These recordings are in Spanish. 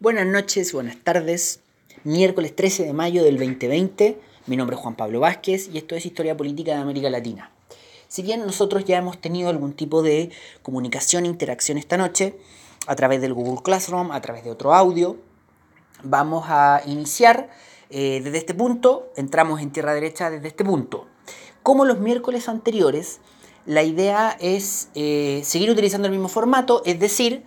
Buenas noches, buenas tardes. Miércoles 13 de mayo del 2020. Mi nombre es Juan Pablo Vázquez y esto es Historia Política de América Latina. Si bien nosotros ya hemos tenido algún tipo de comunicación e interacción esta noche, a través del Google Classroom, a través de otro audio, vamos a iniciar eh, desde este punto, entramos en tierra derecha desde este punto. Como los miércoles anteriores, la idea es eh, seguir utilizando el mismo formato, es decir,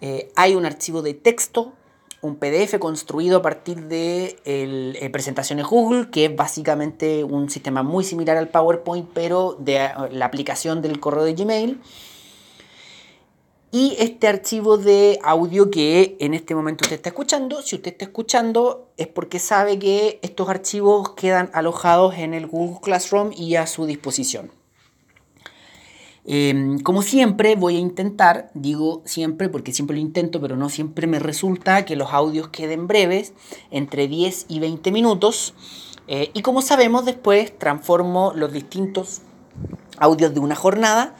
eh, hay un archivo de texto, un PDF construido a partir de eh, presentaciones Google, que es básicamente un sistema muy similar al PowerPoint, pero de eh, la aplicación del correo de Gmail. Y este archivo de audio que en este momento usted está escuchando, si usted está escuchando es porque sabe que estos archivos quedan alojados en el Google Classroom y a su disposición. Em, como siempre voy a intentar, digo siempre porque siempre lo intento, pero no siempre me resulta que los audios queden breves, entre 10 y 20 minutos. Eh, y como sabemos, después transformo los distintos audios de una jornada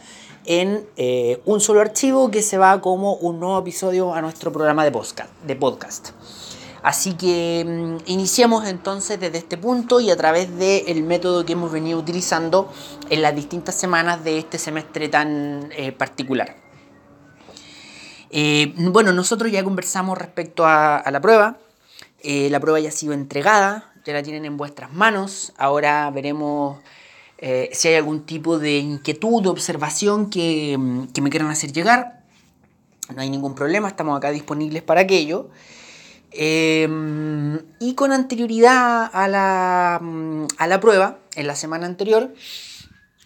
en eh, un solo archivo que se va como un nuevo episodio a nuestro programa de podcast. De podcast. Así que mm, iniciamos entonces desde este punto y a través del método que hemos venido utilizando en las distintas semanas de este semestre tan eh, particular. Eh, bueno, nosotros ya conversamos respecto a, la prueba. Eh, la prueba ya ha sido entregada, ya la tienen en vuestras manos. Ahora veremos si hay algún tipo de inquietud o observación que, mm, que me quieran hacer llegar. No hay ningún problema, estamos acá disponibles para aquello. Em, y con anterioridad a la, a la prueba, en la semana anterior,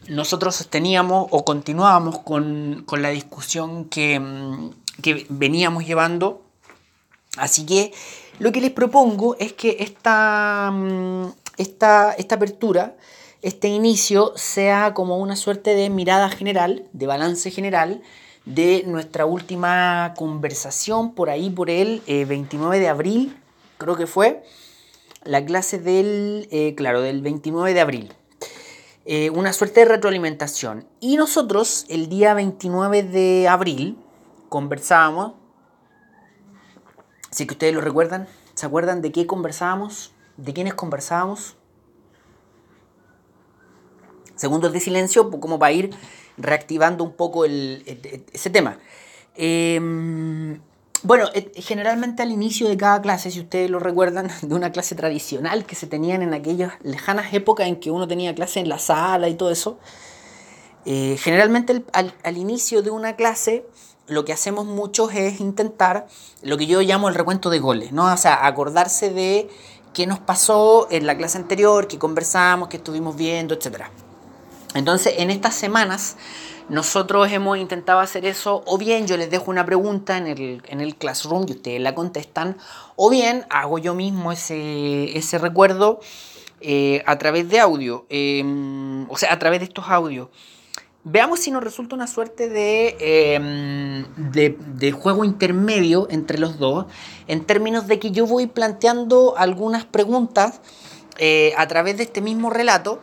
nosotros sosteníamos o continuábamos con, la discusión que, que, veníamos llevando. Así que lo que les propongo es que esta, esta, esta apertura, este inicio, sea como una suerte de mirada general, de balance general, de nuestra última conversación por ahí, por el 29 eh, de abril, creo que fue, la clase del, eh, claro, del 29 de abril. Eh, una suerte de retroalimentación. Y nosotros el día 29 de abril conversábamos, si que ustedes lo recuerdan, ¿se acuerdan de qué conversábamos? ¿De quiénes conversábamos? Segundos de silencio, como para ir reactivando un poco ese tema. Em, bueno, eh, generalmente al inicio de cada clase, si ustedes lo recuerdan, de una clase tradicional que se tenían en aquellas lejanas épocas en que uno tenía clase en la sala y todo eso, eh, generalmente al, inicio de una clase lo que hacemos muchos es intentar lo que yo llamo el recuento de goles, ¿no? O sea, acordarse de qué nos pasó en la clase anterior, qué conversamos, qué estuvimos viendo, etcétera. Entonces, en estas semanas, nosotros hemos intentado hacer eso, o bien yo les dejo una pregunta en el, classroom y ustedes la contestan, o bien hago yo mismo ese, recuerdo eh, a través de audio, em, o sea, a través de estos audios. Veamos si nos resulta una suerte de, em, de, juego intermedio entre los dos, en términos de que yo voy planteando algunas preguntas eh, a través de este mismo relato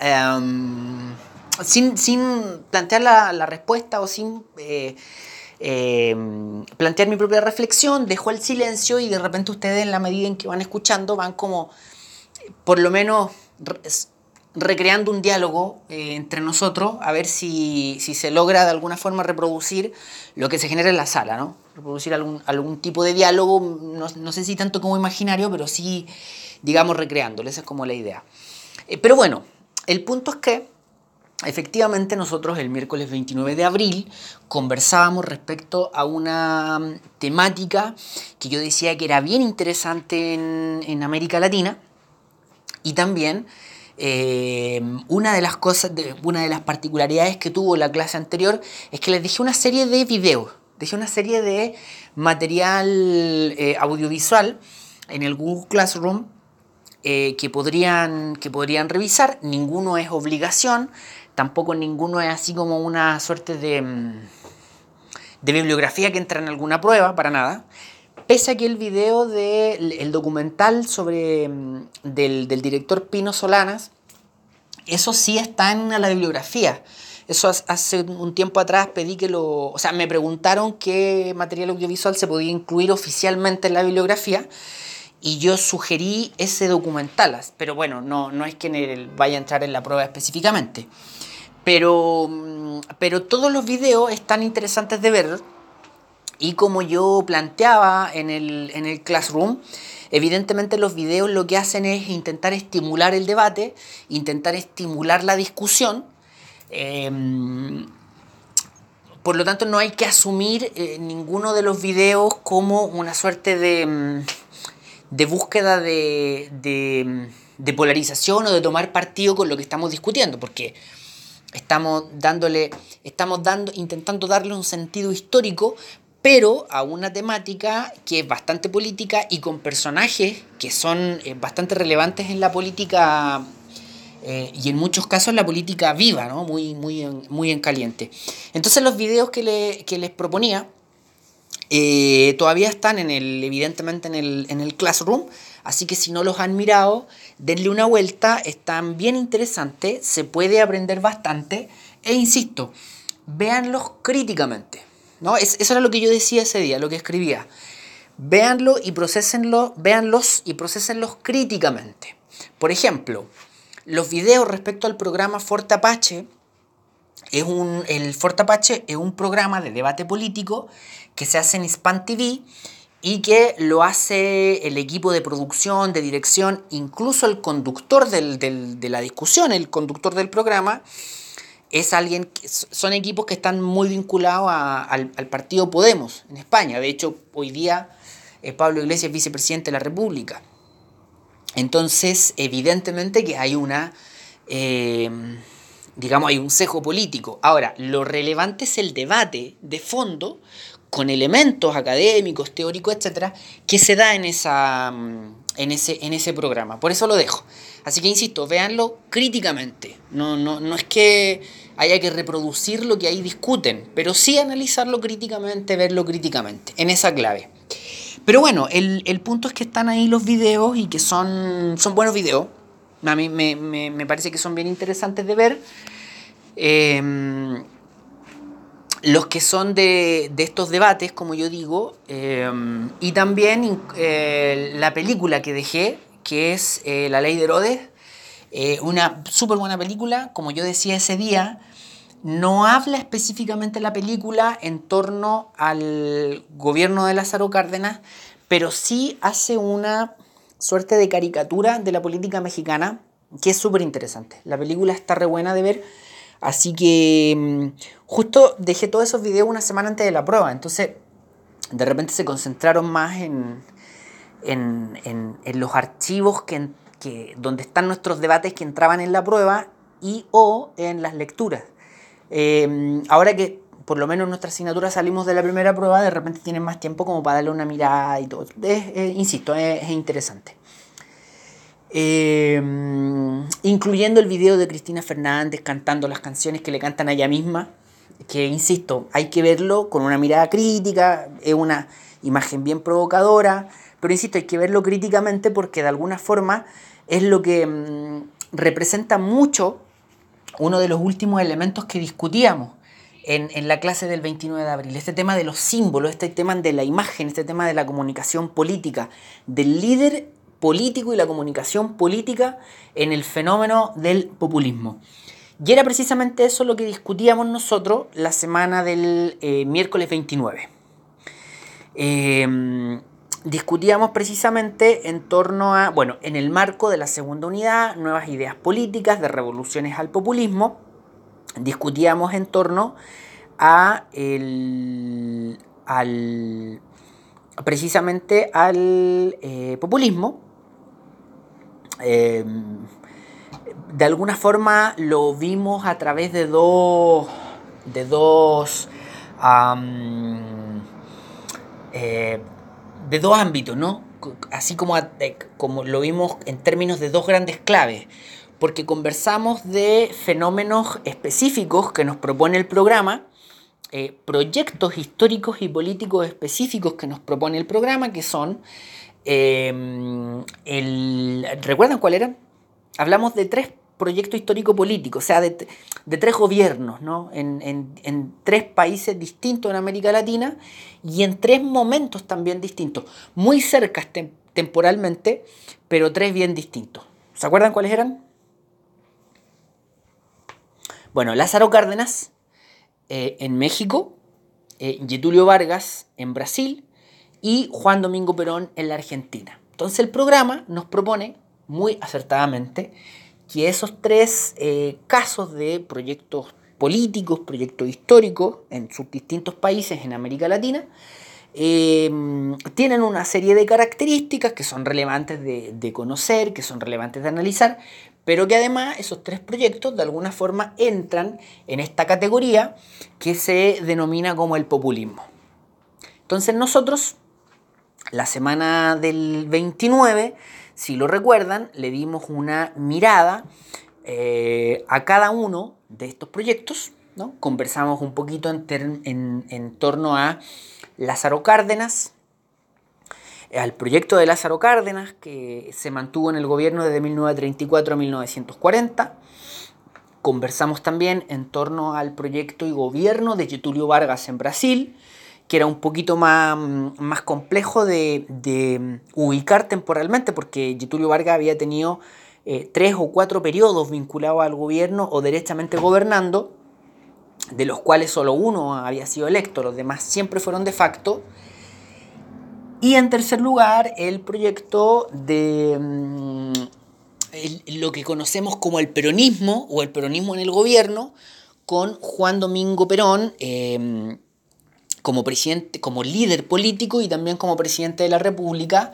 Em, sin, plantear la, respuesta o sin eh, em, plantear mi propia reflexión, dejo el silencio y de repente ustedes en la medida en que van escuchando van como, por lo menos, recreando un diálogo eh, entre nosotros, a ver si, se logra de alguna forma reproducir lo que se genera en la sala, ¿no? Reproducir algún, algún tipo de diálogo, no, no, sé si tanto como imaginario, pero sí, digamos, recreándolo, esa es como la idea. Eh, pero bueno, el punto es que efectivamente nosotros el miércoles 29 de abril conversábamos respecto a una mm, temática que yo decía que era bien interesante en, América Latina y también eh, una de las cosas, una de las particularidades que tuvo la clase anterior es que les dejé una serie de videos, dejé una serie de material eh, audiovisual en el Google Classroom eh, que, podrían, que podrían revisar. Ninguno es obligación, tampoco ninguno es así como una suerte de, mm, de bibliografía que entra en alguna prueba, para nada. Pese a que el video del el documental sobre, mm, del, del, director Pino Solanas, eso sí está en la bibliografía. Eso hace un tiempo atrás pedí que lo... O sea, me preguntaron qué material audiovisual se podía incluir oficialmente en la bibliografía y yo sugerí ese documental, pero bueno, no, no es que vaya a entrar en la prueba específicamente. Pero, mm, pero todos los videos están interesantes de ver y como yo planteaba en el, en el Classroom, evidentemente los videos lo que hacen es intentar estimular el debate, intentar estimular la discusión. Em, por lo tanto, no hay que asumir eh, ninguno de los videos como una suerte de, mm, de búsqueda de, de, polarización o de tomar partido con lo que estamos discutiendo, porque estamos dándole, estamos dando, intentando darle un sentido histórico, pero a una temática que es bastante política y con personajes que son eh, bastante relevantes en la política eh, y en muchos casos la política viva, ¿no? muy, muy, en, muy en caliente. Entonces los videos que, les proponía eh, todavía están en el, evidentemente en el, en el Classroom, así que si no los han mirado, denle una vuelta, están bien interesantes, se puede aprender bastante e insisto, véanlos críticamente. ¿no? eso era lo que yo decía ese día, lo que escribía. Véanlo y procesenlo, véanlos y procesenlos críticamente. Por ejemplo, los videos respecto al programa Forte Apache, es un, el Forte Apache es un programa de debate político que se hace en Span TV y que lo hace el equipo de producción, de dirección, incluso el conductor de la discusión, el conductor del programa, es alguien, son equipos que están muy vinculados al, partido Podemos en España. De hecho, hoy día eh, Pablo Iglesias es vicepresidente de la República. Entonces, evidentemente que hay una, eh, digamos, hay un cejo político. Ahora, lo relevante es el debate de fondo con elementos académicos, teóricos, etcétera, que se da en, esa, en, ese, en ese programa. Por eso lo dejo. Así que insisto, véanlo críticamente. No, no, no es que haya que reproducir lo que ahí discuten, pero sí analizarlo críticamente, verlo críticamente, en esa clave. Pero bueno, el, punto es que están ahí los videos y que son, son buenos videos. A mí me, parece que son bien interesantes de ver. Em, los que son de, estos debates, como yo digo, em, y también eh, la película que dejé, que es eh, La Ley de Herodes, eh, una súper buena película, como yo decía ese día, no habla específicamente la película en torno al gobierno de Lázaro Cárdenas, pero sí hace una suerte de caricatura de la política mexicana que es súper interesante. La película está re buena de ver, así que mm, justo dejé todos esos videos una semana antes de la prueba, entonces de repente se concentraron más en, en, los archivos que, que, donde están nuestros debates que entraban en la prueba y o en las lecturas. Em, ahora que por lo menos en nuestra asignatura salimos de la primera prueba, de repente tienen más tiempo como para darle una mirada y todo. insisto, es, interesante. Em, incluyendo el video de Cristina Fernández cantando las canciones que le cantan a ella misma, que insisto, hay que verlo con una mirada crítica, es una imagen bien provocadora, pero insisto, hay que verlo críticamente porque de alguna forma es lo que mm, representa mucho uno de los últimos elementos que discutíamos en, la clase del 29 de abril. Este tema de los símbolos, este tema de la imagen, este tema de la comunicación política, del líder político y la comunicación política en el fenómeno del populismo. Y era precisamente eso lo que discutíamos nosotros la semana del eh, miércoles 29 discutíamos precisamente en torno a, bueno, en el marco de la segunda unidad, nuevas ideas políticas, de revoluciones al populismo, discutíamos en torno a el, al, precisamente al eh, populismo. Em, de alguna forma lo vimos a través de dos, de dos eh, de dos ámbitos, ¿no? Así como, como lo vimos en términos de dos grandes claves, porque conversamos de fenómenos específicos que nos propone el programa, eh, proyectos históricos y políticos específicos que nos propone el programa, que son, eh, el, ¿recuerdan cuál eran? Hablamos de tres proyecto histórico político, o sea, de, tres gobiernos, ¿no? En, tres países distintos en América Latina y en tres momentos también distintos, muy cerca temporalmente, pero tres bien distintos. ¿Se acuerdan cuáles eran? Bueno, Lázaro Cárdenas eh, en México, eh, Getulio Vargas en Brasil y Juan Domingo Perón en la Argentina. Entonces el programa nos propone muy acertadamente que esos tres eh, casos de proyectos políticos, proyectos históricos en sus distintos países en América Latina, em, tienen una serie de características que son relevantes de, conocer, que son relevantes de analizar, pero que además esos tres proyectos de alguna forma entran en esta categoría que se denomina como el populismo. Entonces nosotros, la semana del 29, si lo recuerdan, le dimos una mirada eh, a cada uno de estos proyectos, ¿no? conversamos un poquito en, en torno a Lázaro Cárdenas, al proyecto de Lázaro Cárdenas, que se mantuvo en el gobierno desde 1934 a 1940. Conversamos también en torno al proyecto y gobierno de Getulio Vargas en Brasil, que era un poquito más, más complejo de, ubicar temporalmente, porque Getulio Vargas había tenido eh, tres o cuatro periodos vinculados al gobierno o derechamente gobernando, de los cuales solo uno había sido electo, los demás siempre fueron de facto. Y en tercer lugar, el proyecto de mm, lo que conocemos como el peronismo o el peronismo en el gobierno con Juan Domingo Perón em, como presidente, como líder político y también como presidente de la República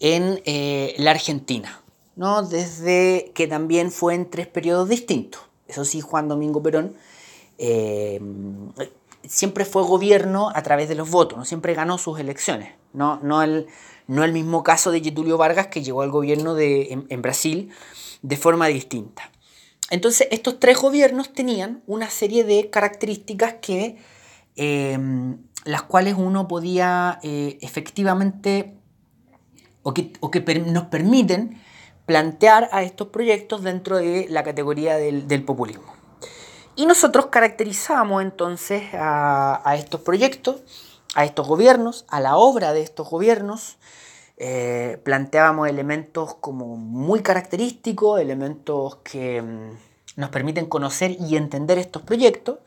en eh, la Argentina, ¿no? Desde que también fue en tres periodos distintos. Eso sí, Juan Domingo Perón em, siempre fue gobierno a través de los votos, ¿no? siempre ganó sus elecciones. No, no, el, no el mismo caso de Getulio Vargas que llegó al gobierno de, en, Brasil de forma distinta. Entonces, estos tres gobiernos tenían una serie de características que, em, las cuales uno podía eh, efectivamente, o que, o que nos permiten plantear a estos proyectos dentro de la categoría del, populismo. Y nosotros caracterizamos entonces a, a estos proyectos a estos gobiernos, a la obra de estos gobiernos. Eh, planteábamos elementos como muy característicos, elementos que mm, nos permiten conocer y entender estos proyectos.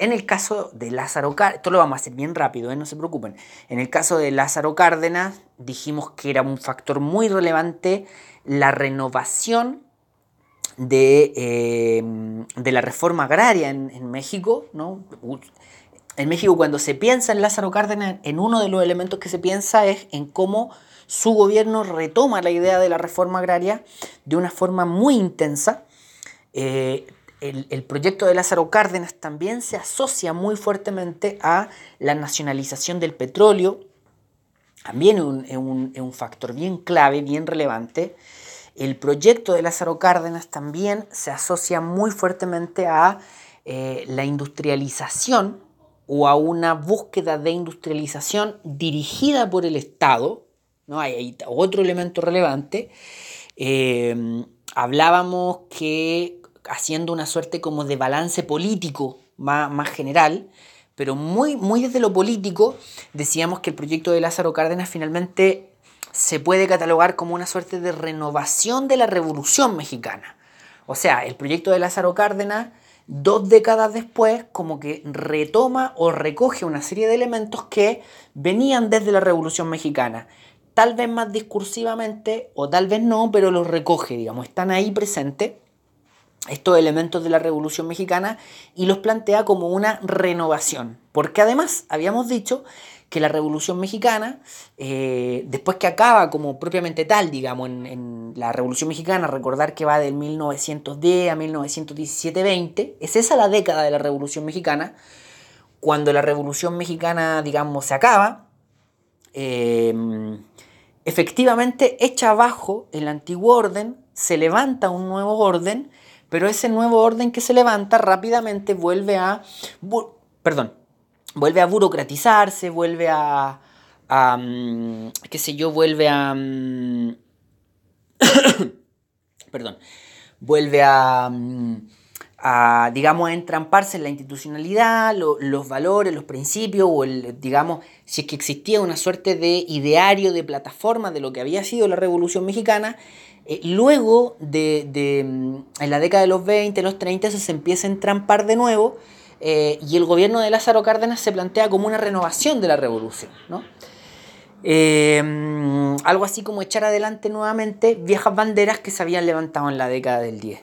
En el caso de Lázaro Cárdenas, esto lo vamos a hacer bien rápido, ¿eh? no se preocupen. En el caso de Lázaro Cárdenas, dijimos que era un factor muy relevante la renovación de, eh, de la reforma agraria en, México, en México cuando se piensa en Lázaro Cárdenas, en uno de los elementos que se piensa es en cómo su gobierno retoma la idea de la reforma agraria de una forma muy intensa. Eh, el, proyecto de Lázaro Cárdenas también se asocia muy fuertemente a la nacionalización del petróleo, también es un, factor bien clave, bien relevante. El proyecto de Lázaro Cárdenas también se asocia muy fuertemente a eh, la industrialización o a una búsqueda de industrialización dirigida por el Estado, ¿no? hay, otro elemento relevante, eh, hablábamos que haciendo una suerte como de balance político más, más general, pero muy, muy desde lo político, decíamos que el proyecto de Lázaro Cárdenas finalmente se puede catalogar como una suerte de renovación de la revolución mexicana. O sea, el proyecto de Lázaro Cárdenas dos décadas después como que retoma o recoge una serie de elementos que venían desde la Revolución Mexicana. Tal vez más discursivamente o tal vez no, pero los recoge, digamos, están ahí presentes estos elementos de la Revolución Mexicana y los plantea como una renovación. Porque además habíamos dicho que la Revolución Mexicana, eh, después que acaba como propiamente tal, digamos, en, la Revolución Mexicana, recordar que va del 1910 a 1917-20, es esa la década de la Revolución Mexicana, cuando la Revolución Mexicana, digamos, se acaba, eh, efectivamente echa abajo el antiguo orden, se levanta un nuevo orden, pero ese nuevo orden que se levanta rápidamente vuelve a... Perdón, vuelve a burocratizarse, vuelve a, mm, qué sé yo, vuelve a... Mm, perdón, vuelve a, mm, a, digamos, a entramparse en la institucionalidad, los valores, los principios, o el, digamos, si es que existía una suerte de ideario, de plataforma de lo que había sido la Revolución Mexicana, eh, luego de, mm, en la década de los 20, los 30, se empieza a entrampar de nuevo eh, y el gobierno de Lázaro Cárdenas se plantea como una renovación de la revolución, ¿no? Eh, mm, algo así como echar adelante nuevamente viejas banderas que se habían levantado en la década del 10.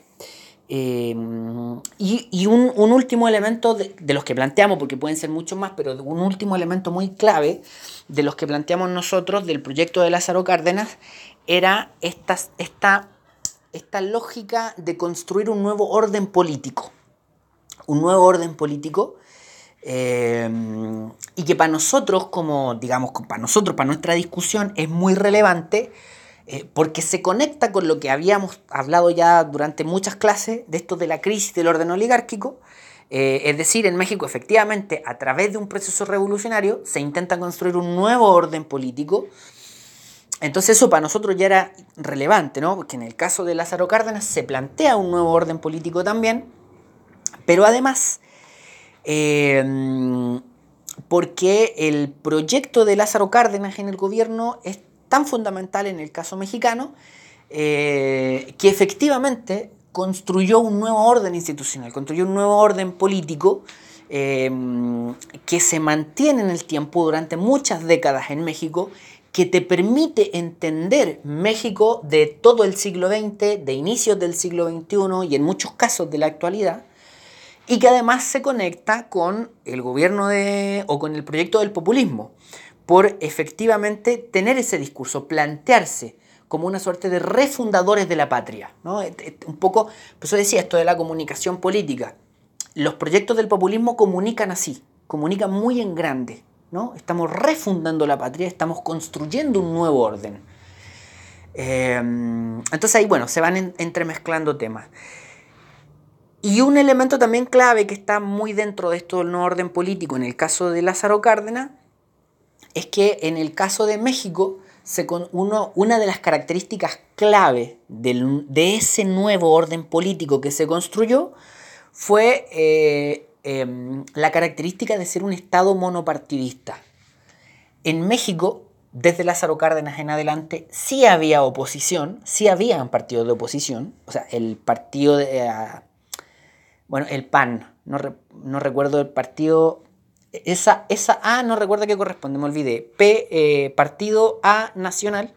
Em, y, un, último elemento de, los que planteamos, porque pueden ser muchos más, pero un último elemento muy clave de los que planteamos nosotros del proyecto de Lázaro Cárdenas era esta, esta, esta lógica de construir un nuevo orden político. Un nuevo orden político. Em, y que para nosotros, como digamos, para nosotros, para nuestra discusión, es muy relevante eh, porque se conecta con lo que habíamos hablado ya durante muchas clases de esto de la crisis del orden oligárquico. Eh, es decir, en México efectivamente a través de un proceso revolucionario se intenta construir un nuevo orden político. Entonces eso para nosotros ya era relevante, ¿no? Porque en el caso de Lázaro Cárdenas se plantea un nuevo orden político también, pero además eh, porque el proyecto de Lázaro Cárdenas en el gobierno es tan fundamental en el caso mexicano eh, que efectivamente construyó un nuevo orden institucional, construyó un nuevo orden político eh, que se mantiene en el tiempo durante muchas décadas en México, que te permite entender México de todo el siglo XX, de inicios del siglo XXI y en muchos casos de la actualidad, y que además se conecta con el gobierno de, o con el proyecto del populismo por efectivamente tener ese discurso, plantearse como una suerte de refundadores de la patria. ¿no? Un poco, por eso decía esto de la comunicación política. Los proyectos del populismo comunican así, comunican muy en grande. ¿no? Estamos refundando la patria, estamos construyendo un nuevo orden. Em, entonces ahí, bueno, se van entremezclando temas. Y un elemento también clave que está muy dentro de esto del nuevo orden político, en el caso de Lázaro Cárdenas, es que en el caso de México, una de las características clave de ese nuevo orden político que se construyó fue eh, em, la característica de ser un Estado monopartidista. En México, desde Lázaro Cárdenas en adelante, sí había oposición, sí había partidos de oposición, o sea, el partido de... Eh, bueno, el PAN, no, no recuerdo el partido esa, esa A no recuerda qué corresponde, me olvidé. P, eh, Partido A Nacional.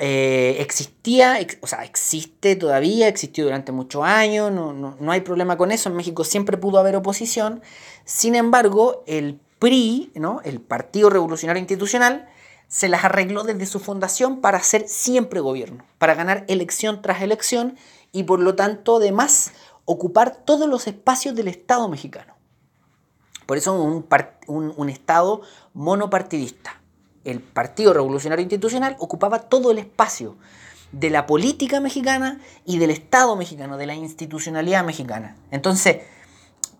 Eh, existía, o sea, existe todavía, existió durante muchos años, no, no, hay problema con eso, en México siempre pudo haber oposición, sin embargo, el PRI, ¿no? el Partido Revolucionario Institucional, se las arregló desde su fundación para hacer siempre gobierno, para ganar elección tras elección y por lo tanto, además, ocupar todos los espacios del Estado mexicano. Por eso un, Estado monopartidista. El Partido Revolucionario Institucional ocupaba todo el espacio de la política mexicana y del Estado mexicano, de la institucionalidad mexicana. Entonces,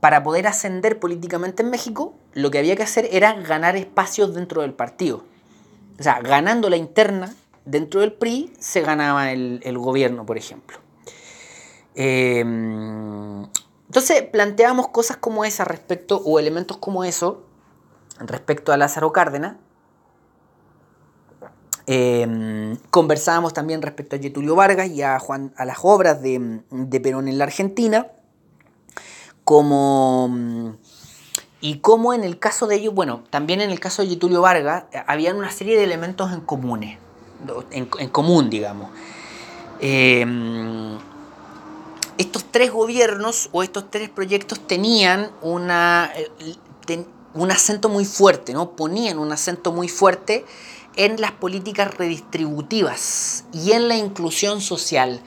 para poder ascender políticamente en México, lo que había que hacer era ganar espacios dentro del partido. O sea, ganando la interna dentro del PRI, se ganaba el, el gobierno, por ejemplo. Eh, entonces planteamos cosas como esa respecto, o elementos como eso, respecto a Lázaro Cárdenas. Em, conversábamos también respecto a Getulio Vargas y a, Juan, a las obras de, Perón en la Argentina, como, y como en el caso de ellos, bueno, también en el caso de Getulio Vargas, habían una serie de elementos en comunes, en, común, digamos. Em, estos tres gobiernos o estos tres proyectos tenían eh, un acento muy fuerte, ¿no? ponían un acento muy fuerte en las políticas redistributivas y en la inclusión social,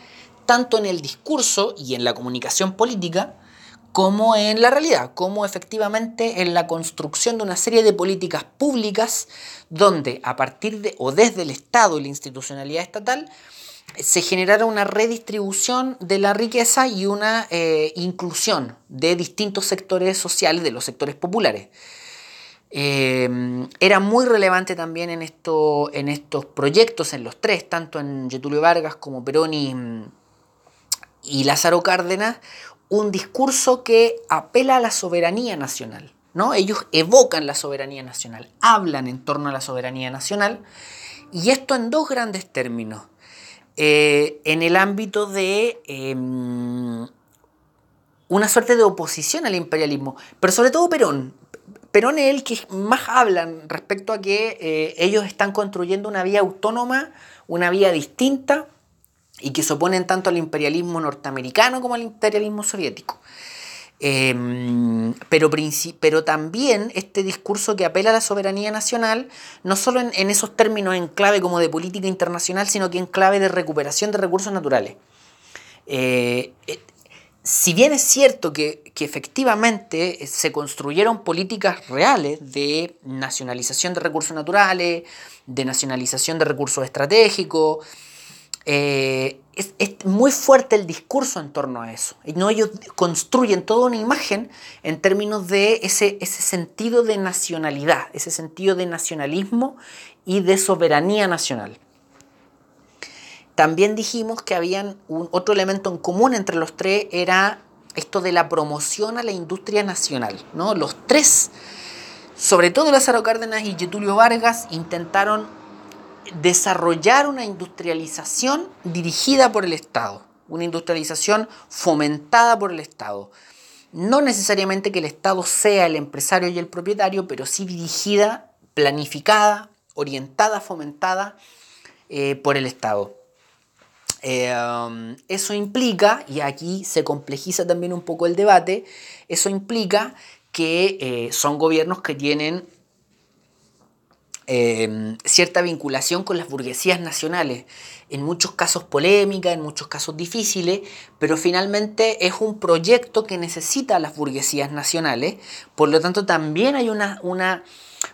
tanto en el discurso y en la comunicación política, como en la realidad, como efectivamente en la construcción de una serie de políticas públicas donde a partir de o desde el Estado y la institucionalidad estatal se generara una redistribución de la riqueza y una eh, inclusión de distintos sectores sociales, de los sectores populares. Eh, era muy relevante también en, esto, en estos proyectos, en los tres, tanto en Getulio Vargas como Perón y, y Lázaro Cárdenas un discurso que apela a la soberanía nacional. ¿no? Ellos evocan la soberanía nacional, hablan en torno a la soberanía nacional, y esto en dos grandes términos. Eh, en el ámbito de em, una suerte de oposición al imperialismo, pero sobre todo Perón. Perón es el que más hablan respecto a que eh, ellos están construyendo una vía autónoma, una vía distinta, y que se oponen tanto al imperialismo norteamericano como al imperialismo soviético. Em, pero, pero, también este discurso que apela a la soberanía nacional, no solo en, esos términos en clave como de política internacional, sino que en clave de recuperación de recursos naturales. Eh, eh, si bien es cierto que, que, efectivamente se construyeron políticas reales de nacionalización de recursos naturales, de nacionalización de recursos estratégicos, eh, es, muy fuerte el discurso en torno a eso. ¿no? Ellos construyen toda una imagen en términos de ese, ese sentido de nacionalidad, ese sentido de nacionalismo y de soberanía nacional. También dijimos que habían un, otro elemento en común entre los tres era esto de la promoción a la industria nacional. ¿no? Los tres, sobre todo Lázaro Cárdenas y Getulio Vargas, intentaron desarrollar una industrialización dirigida por el Estado, una industrialización fomentada por el Estado. No necesariamente que el Estado sea el empresario y el propietario, pero sí dirigida, planificada, orientada, fomentada eh, por el Estado. Eh, eso implica, y aquí se complejiza también un poco el debate, eso implica que eh, son gobiernos que tienen Em, cierta vinculación con las burguesías nacionales, en muchos casos polémica, en muchos casos difíciles, pero finalmente es un proyecto que necesita las burguesías nacionales, por lo tanto también hay una, una,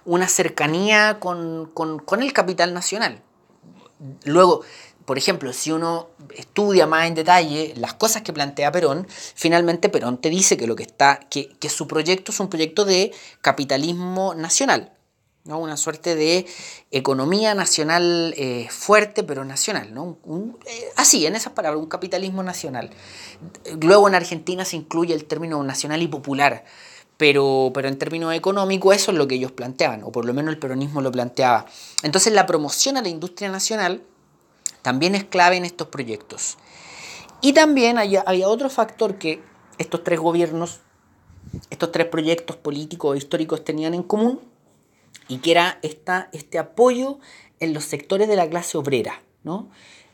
una cercanía con, con el capital nacional. Luego, por ejemplo, si uno estudia más en detalle las cosas que plantea Perón, finalmente Perón te dice que lo que está, que, que su proyecto es un proyecto de capitalismo nacional una suerte de economía nacional eh, fuerte, pero nacional. ¿no? Eh, así, en esas palabras, un capitalismo nacional. Luego en Argentina se incluye el término nacional y popular, pero, pero en términos económicos eso es lo que ellos planteaban, o por lo menos el peronismo lo planteaba. Entonces la promoción a la industria nacional también es clave en estos proyectos. Y también había otro factor que estos tres gobiernos, estos tres proyectos políticos e históricos tenían en común, y que era esta, este apoyo en los sectores de la clase obrera, ¿no?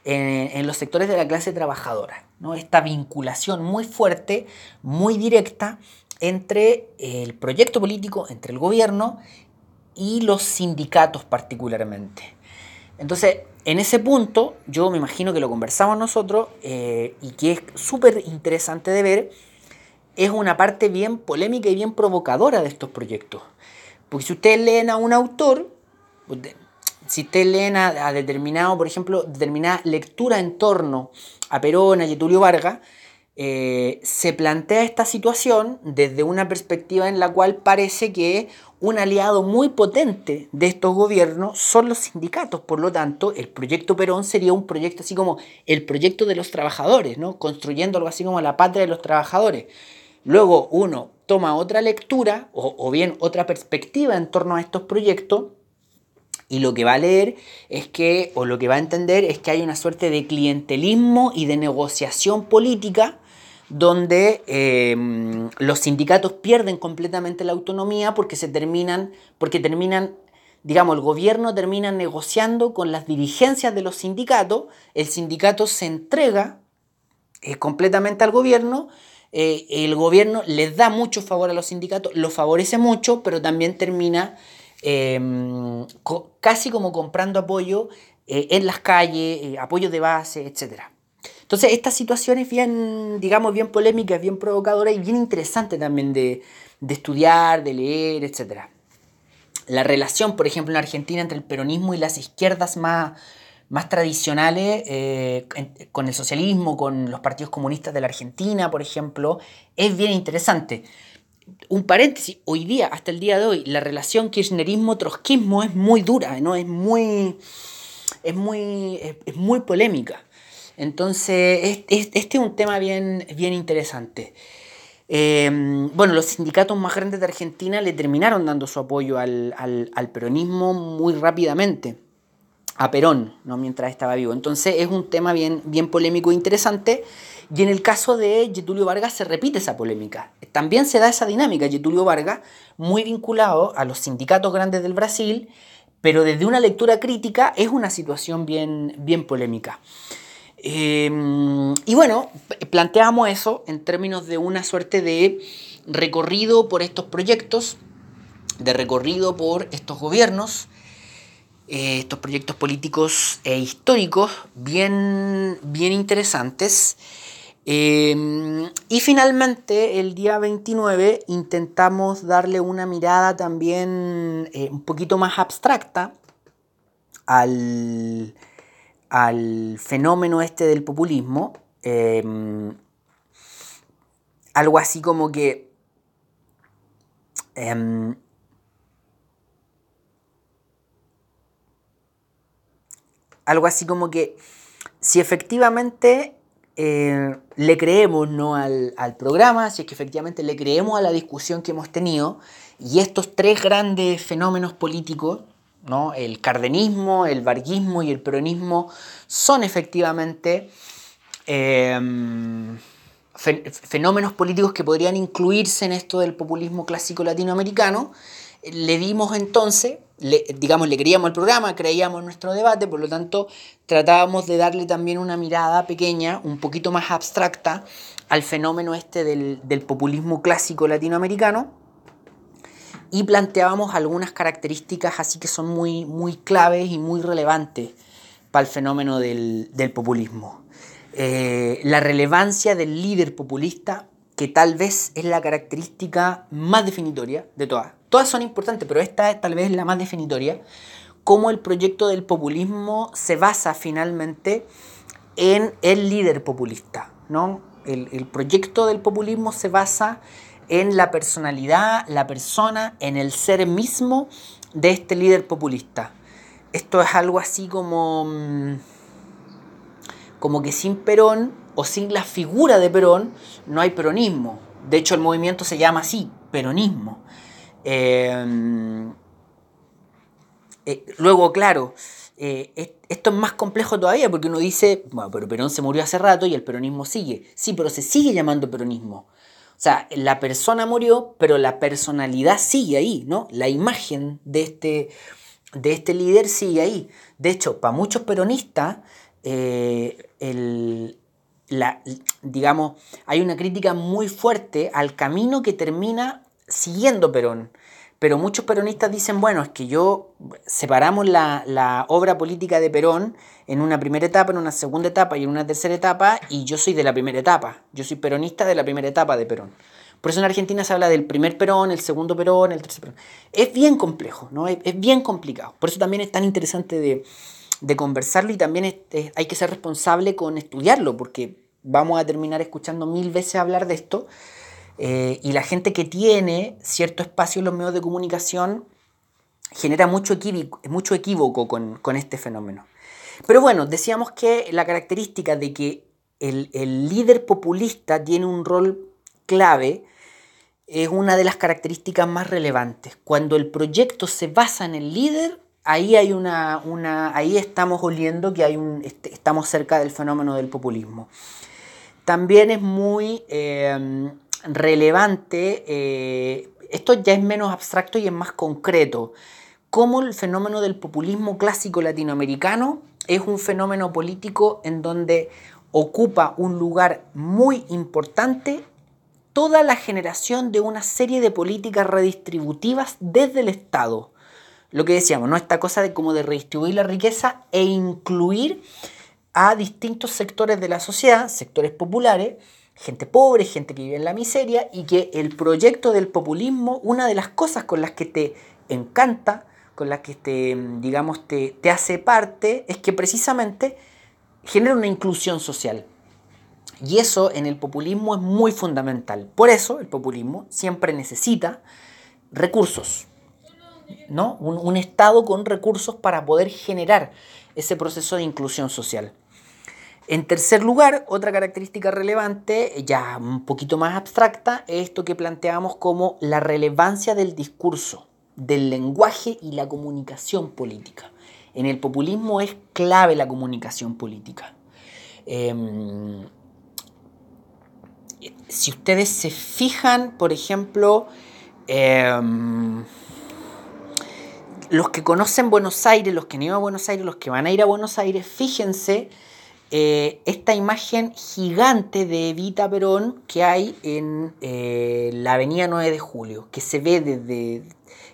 en, los sectores de la clase trabajadora. ¿no? Esta vinculación muy fuerte, muy directa entre el proyecto político, entre el gobierno y los sindicatos particularmente. Entonces, en ese punto, yo me imagino que lo conversamos nosotros eh, y que es súper interesante de ver, es una parte bien polémica y bien provocadora de estos proyectos. Porque si ustedes leen a un autor, si ustedes leen a, determinado, por ejemplo, determinada lectura en torno a Perón, a Getulio Vargas, eh, se plantea esta situación desde una perspectiva en la cual parece que un aliado muy potente de estos gobiernos son los sindicatos. Por lo tanto, el proyecto Perón sería un proyecto así como el proyecto de los trabajadores, ¿no? construyendo algo así como la patria de los trabajadores. Luego uno toma otra lectura o, bien otra perspectiva en torno a estos proyectos y lo que va a leer es que, o lo que va a entender es que hay una suerte de clientelismo y de negociación política donde em, los sindicatos pierden completamente la autonomía porque se terminan, porque terminan, digamos, el gobierno termina negociando con las dirigencias de los sindicatos, el sindicato se entrega eh, completamente al gobierno eh, el gobierno les da mucho favor a los sindicatos, los favorece mucho, pero también termina em, casi como comprando apoyo eh, en las calles, eh, apoyo de base, etc. Entonces, esta situación es bien, digamos, bien polémica, bien provocadora y bien interesante también de, de estudiar, de leer, etc. La relación, por ejemplo, en Argentina entre el peronismo y las izquierdas más, más tradicionales, eh, con el socialismo, con los partidos comunistas de la Argentina, por ejemplo, es bien interesante. Un paréntesis, hoy día, hasta el día de hoy, la relación kirchnerismo-trotskismo es muy dura, ¿no? es, muy, es, muy, es, muy polémica. Entonces, este es un tema bien, bien interesante. Em, bueno, los sindicatos más grandes de Argentina le terminaron dando su apoyo al, peronismo muy rápidamente, a Perón, ¿no? mientras estaba vivo. Entonces es un tema bien, bien polémico e interesante. Y en el caso de Getulio Vargas se repite esa polémica. También se da esa dinámica. Getulio Vargas, muy vinculado a los sindicatos grandes del Brasil, pero desde una lectura crítica es una situación bien, bien polémica. Em, y bueno, planteamos eso en términos de una suerte de recorrido por estos proyectos, de recorrido por estos gobiernos, eh, estos proyectos políticos e históricos bien, bien interesantes. Em, y finalmente, el día 29 intentamos darle una mirada también eh, un poquito más abstracta al, al fenómeno este del populismo, em, algo así como que algo así como que si efectivamente eh, le creemos ¿no? al, al, programa, si es que efectivamente le creemos a la discusión que hemos tenido y estos tres grandes fenómenos políticos ¿no? El cardenismo, el varguismo y el peronismo son efectivamente em, fenómenos políticos que podrían incluirse en esto del populismo clásico latinoamericano. Le dimos entonces, digamos, le creíamos al programa, creíamos nuestro debate, por lo tanto tratábamos de darle también una mirada pequeña, un poquito más abstracta, al fenómeno este del, del populismo clásico latinoamericano y planteábamos algunas características así que son muy, muy claves y muy relevantes para el fenómeno del, populismo. Eh, la relevancia del líder populista, que tal vez es la característica más definitoria de todas. Todas son importantes, pero esta es tal vez la más definitoria. Cómo el proyecto del populismo se basa finalmente en el líder populista. ¿no? El, proyecto del populismo se basa en la personalidad, la persona, en el ser mismo de este líder populista. Esto es algo así como, mm, como que sin Perón o sin la figura de Perón no hay peronismo. De hecho, el movimiento se llama así, peronismo. Eh, eh, luego, claro, eh, esto es más complejo todavía porque uno dice, bueno, pero Perón se murió hace rato y el peronismo sigue. Sí, pero se sigue llamando peronismo. O sea, la persona murió, pero la personalidad sigue ahí, ¿no? La imagen de este, de este líder sigue ahí. De hecho, para muchos peronistas, digamos, hay una crítica muy fuerte al camino que termina siguiendo Perón. Pero muchos peronistas dicen, bueno, es que yo separamos la, obra política de Perón en una primera etapa, en una segunda etapa y en una tercera etapa, y yo soy de la primera etapa. Yo soy peronista de la primera etapa de Perón. Por eso en Argentina se habla del primer Perón, el segundo Perón, el tercer Perón. Es bien complejo, ¿no? Es, bien complicado. Por eso también es tan interesante de, conversarlo y también hay que ser responsable con estudiarlo, porque vamos a terminar escuchando mil veces hablar de esto eh, y la gente que tiene cierto espacio en los medios de comunicación genera mucho equívoco, mucho equívoco con, este fenómeno. Pero bueno, decíamos que la característica de que el, líder populista tiene un rol clave es una de las características más relevantes. Cuando el proyecto se basa en el líder, ahí, hay una, una, ahí estamos oliendo que hay un, estamos cerca del fenómeno del populismo. También es muy eh, relevante, eh, esto ya es menos abstracto y es más concreto, cómo el fenómeno del populismo clásico latinoamericano es un fenómeno político en donde ocupa un lugar muy importante toda la generación de una serie de políticas redistributivas desde el Estado. Lo que decíamos, ¿no? Esta cosa de cómo de redistribuir la riqueza e incluir a distintos sectores de la sociedad, sectores populares, gente pobre, gente que vive en la miseria, y que el proyecto del populismo, una de las cosas con las que te encanta, con las que te, digamos, te, te hace parte, es que precisamente genera una inclusión social. Y eso en el populismo es muy fundamental. Por eso el populismo siempre necesita recursos, ¿no? Un, un, Estado con recursos para poder generar ese proceso de inclusión social. En tercer lugar, otra característica relevante, ya un poquito más abstracta, es esto que planteamos como la relevancia del discurso, del lenguaje y la comunicación política. En el populismo es clave la comunicación política. Em, si ustedes se fijan, por ejemplo, em, los que conocen Buenos Aires, los que han ido a Buenos Aires, los que van a ir a Buenos Aires, fíjense eh, esta imagen gigante de Evita Perón que hay en eh, la avenida 9 de Julio, que se ve desde...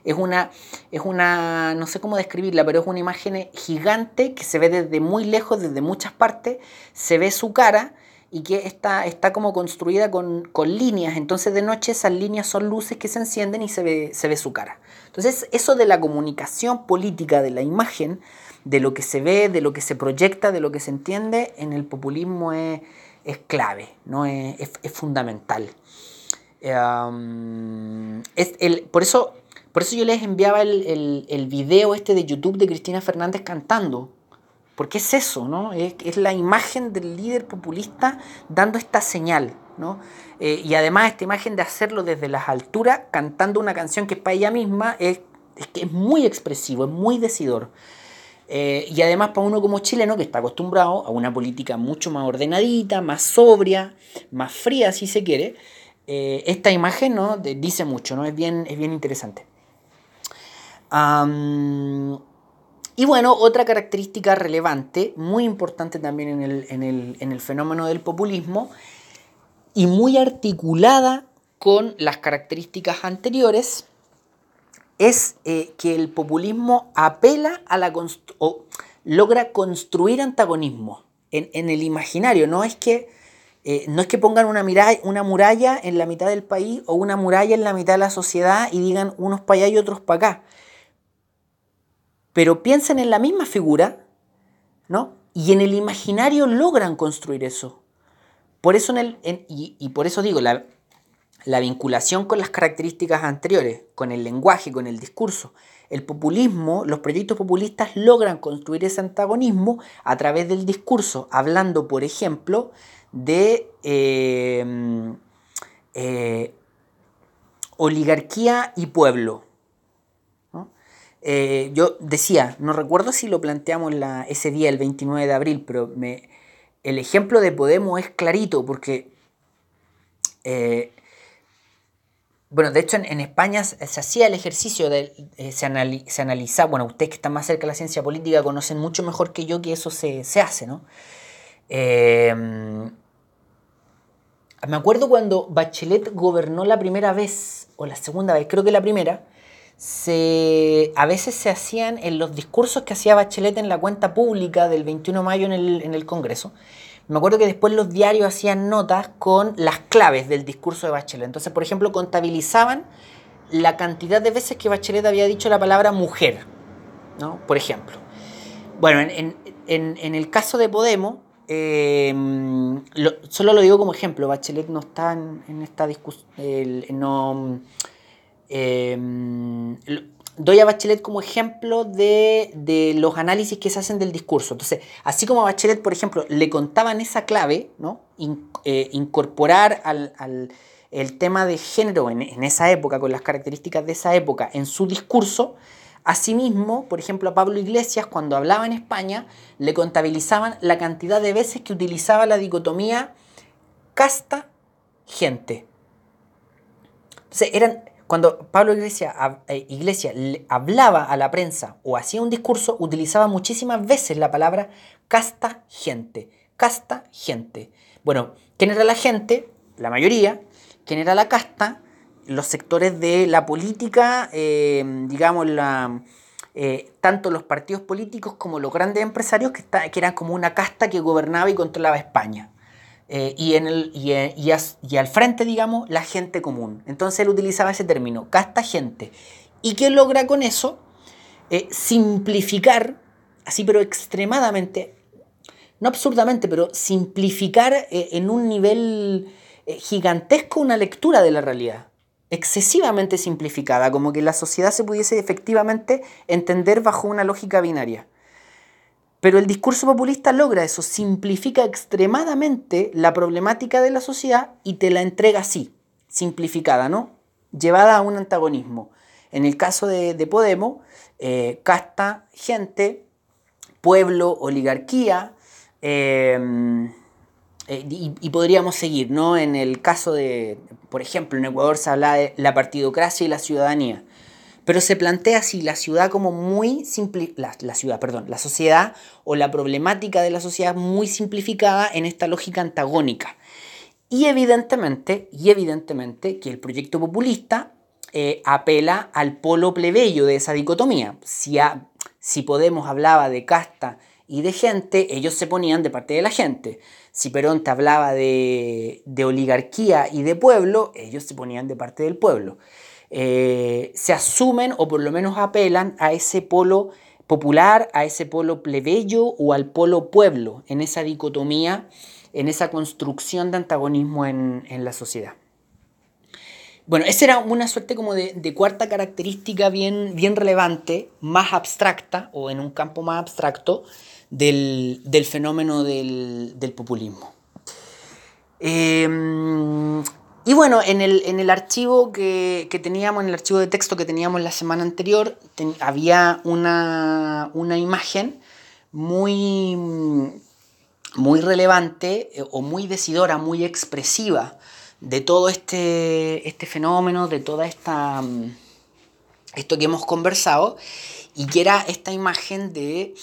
Es una, es una, no sé cómo describirla, pero es una imagen gigante que se ve desde muy lejos, desde muchas partes, se ve su cara y que está, está como construida con, con, líneas. Entonces de noche esas líneas son luces que se encienden y se ve, se ve su cara. Entonces eso de la comunicación política de la imagen de lo que se ve, de lo que se proyecta, de lo que se entiende, en el populismo es, clave, ¿no? es, fundamental. Em, es el, por, eso, por eso yo les enviaba el, el, video este de YouTube de Cristina Fernández cantando, porque es eso, ¿no? Es, la imagen del líder populista dando esta señal, ¿no? Eh, y además esta imagen de hacerlo desde las alturas, cantando una canción que para ella misma, es, es, es muy expresivo, es muy decidor. Eh, y además para uno como chileno que está acostumbrado a una política mucho más ordenadita, más sobria, más fría si se quiere, eh, esta imagen ¿no? dice mucho, ¿no? es, bien, es bien interesante. Y bueno, otra característica relevante, muy importante también en el, en, el, en el fenómeno del populismo, y muy articulada con las características anteriores, es eh, que el populismo apela a la o logra construir antagonismo en, el imaginario. No es que, eh, no es que pongan una, una muralla en la mitad del país o una muralla en la mitad de la sociedad y digan unos para allá y otros para acá. Pero piensen en la misma figura, ¿no? Y en el imaginario logran construir eso. Por eso y, por eso digo, la, la vinculación con las características anteriores, con el lenguaje, con el discurso. El populismo, los proyectos populistas logran construir ese antagonismo a través del discurso, hablando, por ejemplo, de eh, eh, oligarquía y pueblo. Eh, yo decía, no recuerdo si lo planteamos ese día, el 29 de abril, pero el ejemplo de Podemos es clarito porque bueno, de hecho en, España se, hacía el ejercicio de, eh, se, analizaba, bueno, ustedes que están más cerca de la ciencia política conocen mucho mejor que yo que eso se, hace, ¿no? Em, me acuerdo cuando Bachelet gobernó la primera vez, o la segunda vez, creo que la primera, se, a veces se hacían en los discursos que hacía Bachelet en la cuenta pública del 21 de mayo en el, en el Congreso, me acuerdo que después los diarios hacían notas con las claves del discurso de Bachelet. Entonces, por ejemplo, contabilizaban la cantidad de veces que Bachelet había dicho la palabra mujer, ¿no? Por ejemplo. Bueno, en, el caso de Podemos, eh, solo lo digo como ejemplo, Bachelet no está en, esta discusión, no, eh, doy a Bachelet como ejemplo de, los análisis que se hacen del discurso. Entonces, así como a Bachelet, por ejemplo, le contaban esa clave, ¿no? Eh, incorporar al, el tema de género en, esa época, con las características de esa época, en su discurso, Asimismo, por ejemplo, a Pablo Iglesias, cuando hablaba en España, le contabilizaban la cantidad de veces que utilizaba la dicotomía casta-gente. Entonces, eran cuando Pablo Iglesias, eh, hablaba a la prensa o hacía un discurso, utilizaba muchísimas veces la palabra casta gente. Casta gente. Bueno, ¿quién era la gente? La mayoría. ¿Quién era la casta? Los sectores de la política, eh, digamos, eh, tanto los partidos políticos como los grandes empresarios que eran como una casta que gobernaba y controlaba España. Eh, y, en el, eh, y, al frente, digamos, la gente común. Entonces él utilizaba ese término, casta gente. ¿Y qué logra con eso? Eh, simplificar, así pero extremadamente, no absurdamente, pero simplificar en un nivel gigantesco una lectura de la realidad. Excesivamente simplificada, como que la sociedad se pudiese efectivamente entender bajo una lógica binaria. Pero el discurso populista logra eso, simplifica extremadamente la problemática de la sociedad y te la entrega así, simplificada, ¿no? Llevada a un antagonismo. En el caso de, Podemos, eh, casta, gente, pueblo, oligarquía, em, eh, y, podríamos seguir, ¿no? En el caso de, por ejemplo, en Ecuador se habla de la partidocracia y la ciudadanía. Pero se plantea así la ciudad como muy simple, la, ciudad, perdón, la sociedad o la problemática de la sociedad muy simplificada en esta lógica antagónica. Y evidentemente, y evidentemente que el proyecto populista eh, apela al polo plebeyo de esa dicotomía. Si, si Podemos hablaba de casta y de gente, ellos se ponían de parte de la gente. Si Perón te hablaba de, de oligarquía y de pueblo, ellos se ponían de parte del pueblo. Eh, se asumen o por lo menos apelan a ese polo popular, a ese polo plebeyo o al polo pueblo, en esa dicotomía, en esa construcción de antagonismo en, la sociedad. Bueno, esa era una suerte como de, cuarta característica bien, bien, relevante, más abstracta o en un campo más abstracto del, fenómeno del, populismo. Eh, y bueno, en el, archivo que, teníamos, en el archivo de texto que teníamos la semana anterior, había una, imagen muy, muy relevante eh, o muy decidora, muy expresiva de todo este, este fenómeno, de toda esta mm, esto que hemos conversado, y que era esta imagen de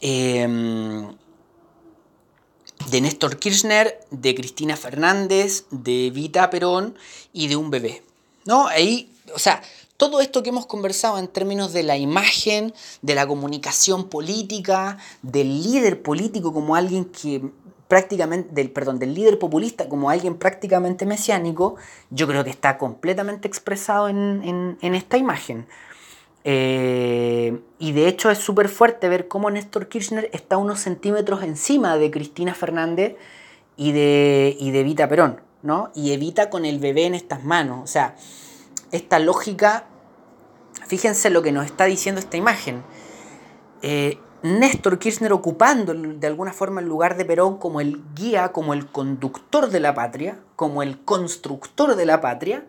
em, de Néstor Kirchner, de Cristina Fernández, de Vita Perón y de un bebé. ¿No? Ahí, o sea, todo esto que hemos conversado en términos de la imagen, de la comunicación política, del líder político como alguien que prácticamente, del, perdón, del líder populista como alguien prácticamente mesiánico, yo creo que está completamente expresado en esta imagen. Eh, y de hecho es súper fuerte ver cómo Néstor Kirchner está unos centímetros encima de Cristina Fernández y de, y de Evita Perón, ¿no? Y Evita con el bebé en estas manos. O sea, esta lógica, fíjense lo que nos está diciendo esta imagen. Eh, Néstor Kirchner ocupando de alguna forma el lugar de Perón como el guía, como el conductor de la patria, como el constructor de la patria,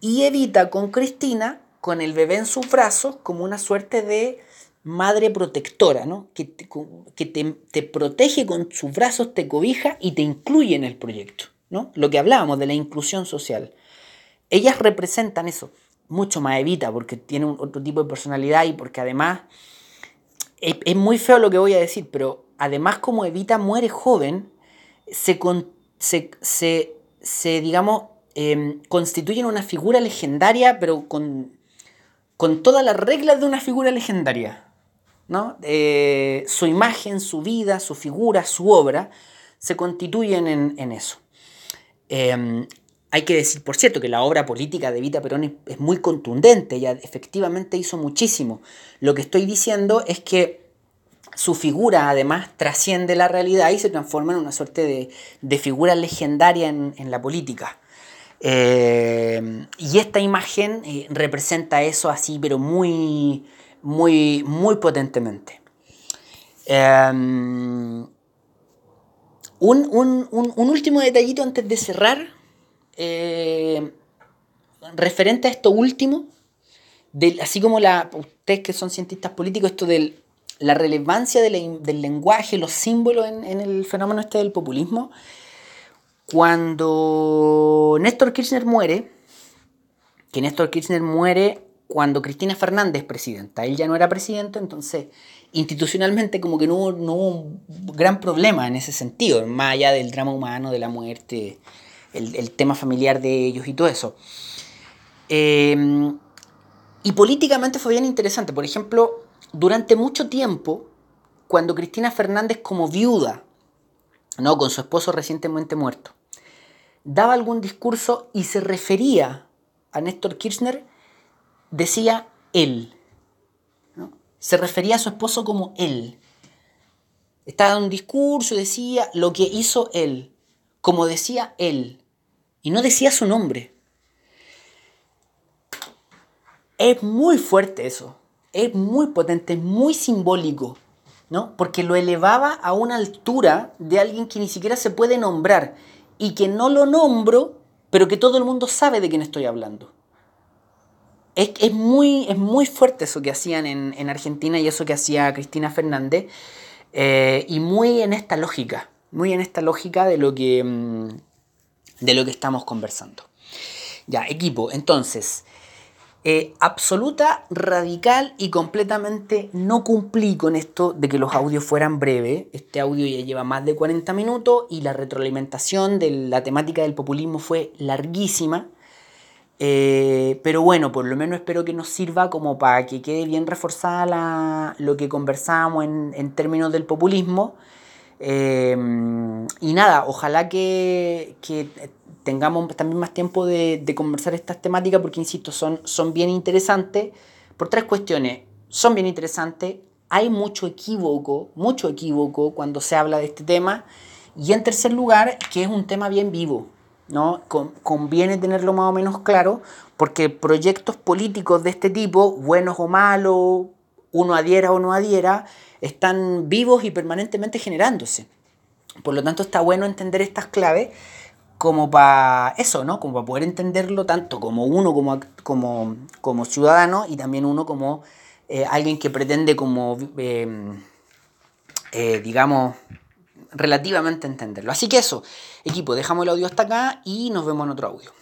y Evita con Cristina con el bebé en sus brazos como una suerte de madre protectora, ¿no? que, te, que te, protege con sus brazos, te cobija y te incluye en el proyecto. ¿no? Lo que hablábamos de la inclusión social. Ellas representan eso, mucho más Evita, porque tiene otro tipo de personalidad y porque además es, muy feo lo que voy a decir, pero además como Evita muere joven, se, se, se, digamos, eh, constituye una figura legendaria, pero con con todas las reglas de una figura legendaria. ¿no? Eh, su imagen, su vida, su figura, su obra, se constituyen en, eso. Em, hay que decir, por cierto, que la obra política de Vita Perón es, muy contundente, ella efectivamente hizo muchísimo. Lo que estoy diciendo es que su figura además trasciende la realidad y se transforma en una suerte de, figura legendaria en la política. Eh, y esta imagen eh, representa eso así, pero muy, muy, muy potentemente. Em, un, último detallito antes de cerrar, eh, referente a esto último, así como la, ustedes que son cientistas políticos, esto de la relevancia del lenguaje, los símbolos en, en, el fenómeno este del populismo, cuando Néstor Kirchner muere, que Néstor Kirchner muere cuando Cristina Fernández es presidenta, él ya no era presidente, entonces institucionalmente como que no hubo, un gran problema en ese sentido, más allá del drama humano, de la muerte, el, tema familiar de ellos y todo eso. Em, y políticamente fue bien interesante, por ejemplo, durante mucho tiempo, cuando Cristina Fernández como viuda, ¿no? con su esposo recientemente muerto, daba algún discurso y se refería a Néstor Kirchner, decía él. Se refería a su esposo como él. Estaba en un discurso y decía lo que hizo él, como decía él. Y no decía su nombre. Es muy fuerte eso. Es muy potente, muy simbólico. ¿no? Porque lo elevaba a una altura de alguien que ni siquiera se puede nombrar y que no lo nombro, pero que todo el mundo sabe de quién estoy hablando. Es, muy, es muy fuerte eso que hacían en, Argentina y eso que hacía Cristina Fernández, eh, y muy en esta lógica, muy en esta lógica de lo que, mm, de lo que estamos conversando. Ya, equipo, entonces, eh, absoluta, radical y completamente no cumplí con esto de que los audios fueran breves. Este audio ya lleva más de 40 minutos y la retroalimentación de la temática del populismo fue larguísima. Eh, pero bueno, por lo menos espero que nos sirva como para que quede bien reforzada lo que conversábamos en, términos del populismo. Eh, y nada, ojalá que, que tengamos también más tiempo de, conversar estas temáticas porque, insisto, son, son bien interesantes por tres cuestiones. Son bien interesantes, hay mucho equívoco, mucho equívoco cuando se habla de este tema. Y en tercer lugar, que es un tema bien vivo, ¿no? conviene tenerlo más o menos claro, porque proyectos políticos de este tipo, buenos o malos, uno adhiera o no adhiera, están vivos y permanentemente generándose. Por lo tanto, está bueno entender estas claves como para eso, ¿no? Como para poder entenderlo tanto como uno como, como, como ciudadano y también uno como eh, alguien que pretende como, em, eh, digamos, relativamente entenderlo. Así que eso, equipo, dejamos el audio hasta acá y nos vemos en otro audio.